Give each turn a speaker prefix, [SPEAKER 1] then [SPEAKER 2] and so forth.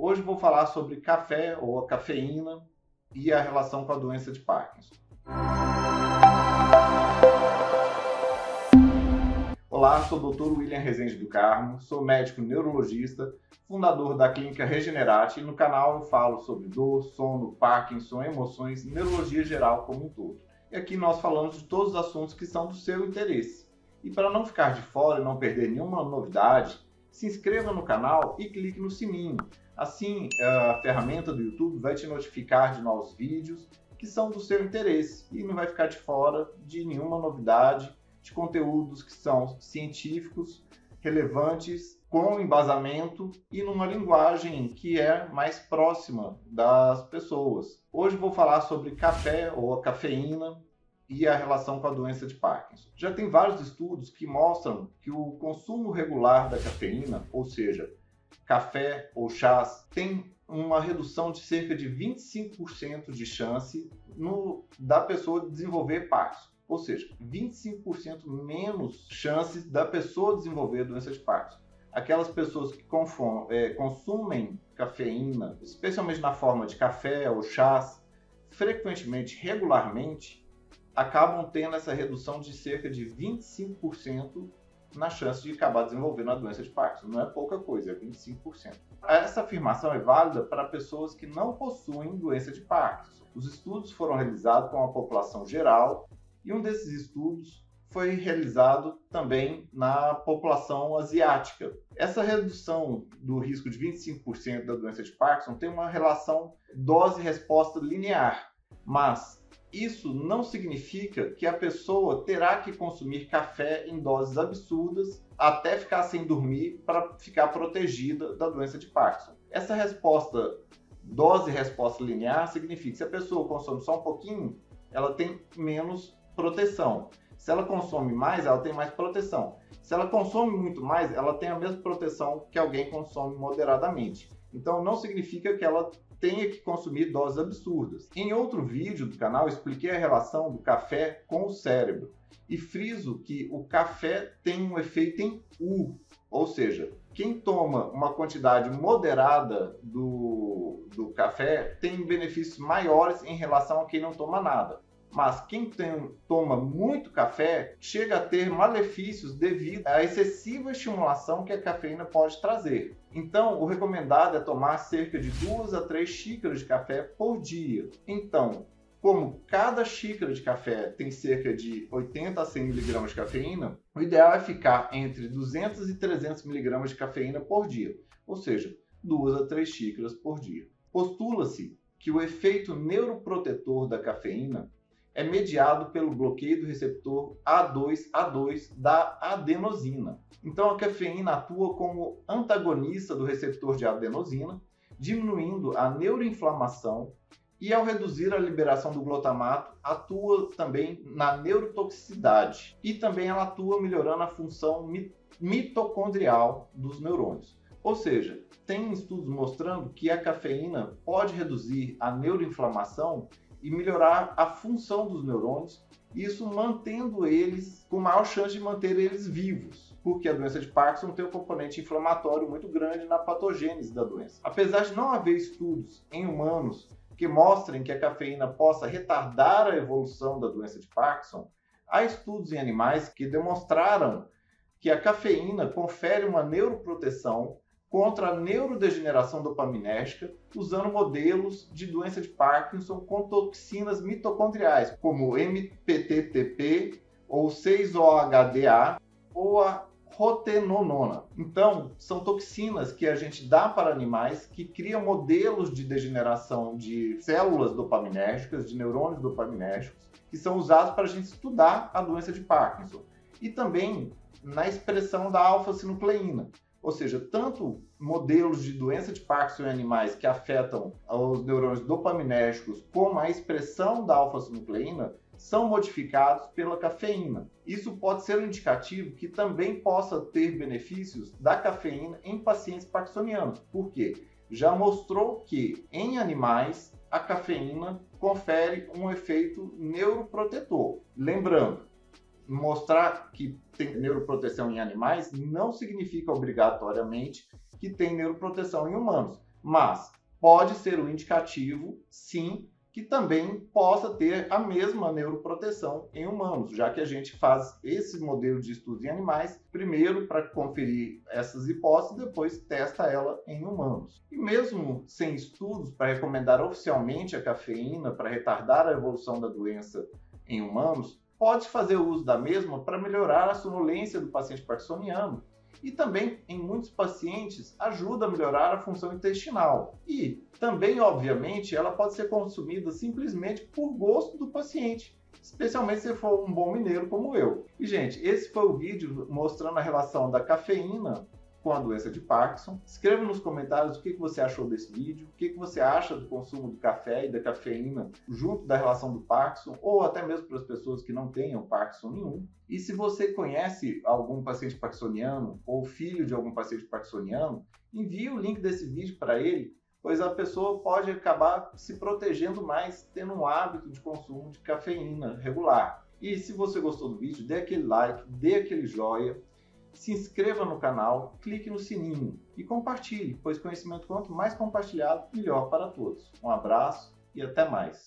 [SPEAKER 1] Hoje vou falar sobre café ou a cafeína e a relação com a doença de Parkinson. Olá, sou o Dr. William Rezende do Carmo, sou médico neurologista, fundador da clínica Regenerate e no canal eu falo sobre dor, sono, Parkinson, emoções, neurologia geral como um todo. E aqui nós falamos de todos os assuntos que são do seu interesse. E para não ficar de fora e não perder nenhuma novidade, se inscreva no canal e clique no sininho. Assim, a ferramenta do YouTube vai te notificar de novos vídeos que são do seu interesse e não vai ficar de fora de nenhuma novidade de conteúdos que são científicos, relevantes, com embasamento e numa linguagem que é mais próxima das pessoas. Hoje vou falar sobre café ou a cafeína e a relação com a doença de Parkinson. Já tem vários estudos que mostram que o consumo regular da cafeína, ou seja, café ou chás, tem uma redução de cerca de 25% de chance no, da pessoa desenvolver Parkinson. Ou seja, 25% menos chances da pessoa desenvolver doença de Parkinson. Aquelas pessoas que é, consumem cafeína, especialmente na forma de café ou chás, frequentemente, regularmente, acabam tendo essa redução de cerca de 25% na chance de acabar desenvolvendo a doença de Parkinson. Não é pouca coisa, é 25%. Essa afirmação é válida para pessoas que não possuem doença de Parkinson. Os estudos foram realizados com a população geral e um desses estudos foi realizado também na população asiática. Essa redução do risco de 25% da doença de Parkinson tem uma relação dose-resposta linear, mas isso não significa que a pessoa terá que consumir café em doses absurdas até ficar sem dormir para ficar protegida da doença de Parkinson. Essa resposta dose-resposta linear significa que se a pessoa consome só um pouquinho, ela tem menos proteção. Se ela consome mais, ela tem mais proteção. Se ela consome muito mais, ela tem a mesma proteção que alguém consome moderadamente. Então não significa que ela tenha que consumir doses absurdas. Em outro vídeo do canal, expliquei a relação do café com o cérebro e friso que o café tem um efeito em U, ou seja, quem toma uma quantidade moderada do, do café tem benefícios maiores em relação a quem não toma nada. Mas quem tem, toma muito café chega a ter malefícios devido à excessiva estimulação que a cafeína pode trazer. Então, o recomendado é tomar cerca de 2 a 3 xícaras de café por dia. Então, como cada xícara de café tem cerca de 80 a 100 mg de cafeína, o ideal é ficar entre 200 e 300 mg de cafeína por dia, ou seja, 2 a 3 xícaras por dia. Postula-se que o efeito neuroprotetor da cafeína é mediado pelo bloqueio do receptor A2A2 da adenosina. Então a cafeína atua como antagonista do receptor de adenosina, diminuindo a neuroinflamação e ao reduzir a liberação do glutamato, atua também na neurotoxicidade e também ela atua melhorando a função mitocondrial dos neurônios. Ou seja, tem estudos mostrando que a cafeína pode reduzir a neuroinflamação e melhorar a função dos neurônios, isso mantendo eles com maior chance de manter eles vivos, porque a doença de Parkinson tem um componente inflamatório muito grande na patogênese da doença. Apesar de não haver estudos em humanos que mostrem que a cafeína possa retardar a evolução da doença de Parkinson, há estudos em animais que demonstraram que a cafeína confere uma neuroproteção contra a neurodegeneração dopaminérgica usando modelos de doença de Parkinson com toxinas mitocondriais, como MPTTP ou 6-OHDA ou a rotenonona. Então, são toxinas que a gente dá para animais que criam modelos de degeneração de células dopaminérgicas, de neurônios dopaminérgicos, que são usados para a gente estudar a doença de Parkinson. E também na expressão da alfa-sinucleína. Ou seja, tanto modelos de doença de Parkinson em animais que afetam os neurônios dopaminérgicos, como a expressão da alfa-sinucleína, são modificados pela cafeína. Isso pode ser um indicativo que também possa ter benefícios da cafeína em pacientes parkinsonianos. Por quê? Já mostrou que em animais a cafeína confere um efeito neuroprotetor. Lembrando, mostrar que tem neuroproteção em animais não significa obrigatoriamente que tem neuroproteção em humanos. Mas pode ser um indicativo, sim, que também possa ter a mesma neuroproteção em humanos, já que a gente faz esse modelo de estudo em animais, primeiro para conferir essas hipóteses, depois testa ela em humanos. E mesmo sem estudos para recomendar oficialmente a cafeína para retardar a evolução da doença em humanos, pode fazer uso da mesma para melhorar a sonolência do paciente parkinsoniano e também, em muitos pacientes, ajuda a melhorar a função intestinal. E também, obviamente, ela pode ser consumida simplesmente por gosto do paciente, especialmente se for um bom mineiro como eu. E, gente, esse foi o vídeo mostrando a relação da cafeína com a doença de Parkinson. Escreva nos comentários o que você achou desse vídeo, o que você acha do consumo do café e da cafeína junto da relação do Parkinson, ou até mesmo para as pessoas que não tenham Parkinson nenhum. E se você conhece algum paciente parkinsoniano ou filho de algum paciente parkinsoniano, envie o link desse vídeo para ele, pois a pessoa pode acabar se protegendo mais, tendo um hábito de consumo de cafeína regular. E se você gostou do vídeo, dê aquele like, dê aquele joia, se inscreva no canal, clique no sininho e compartilhe, pois conhecimento quanto mais compartilhado, melhor para todos. Um abraço e até mais.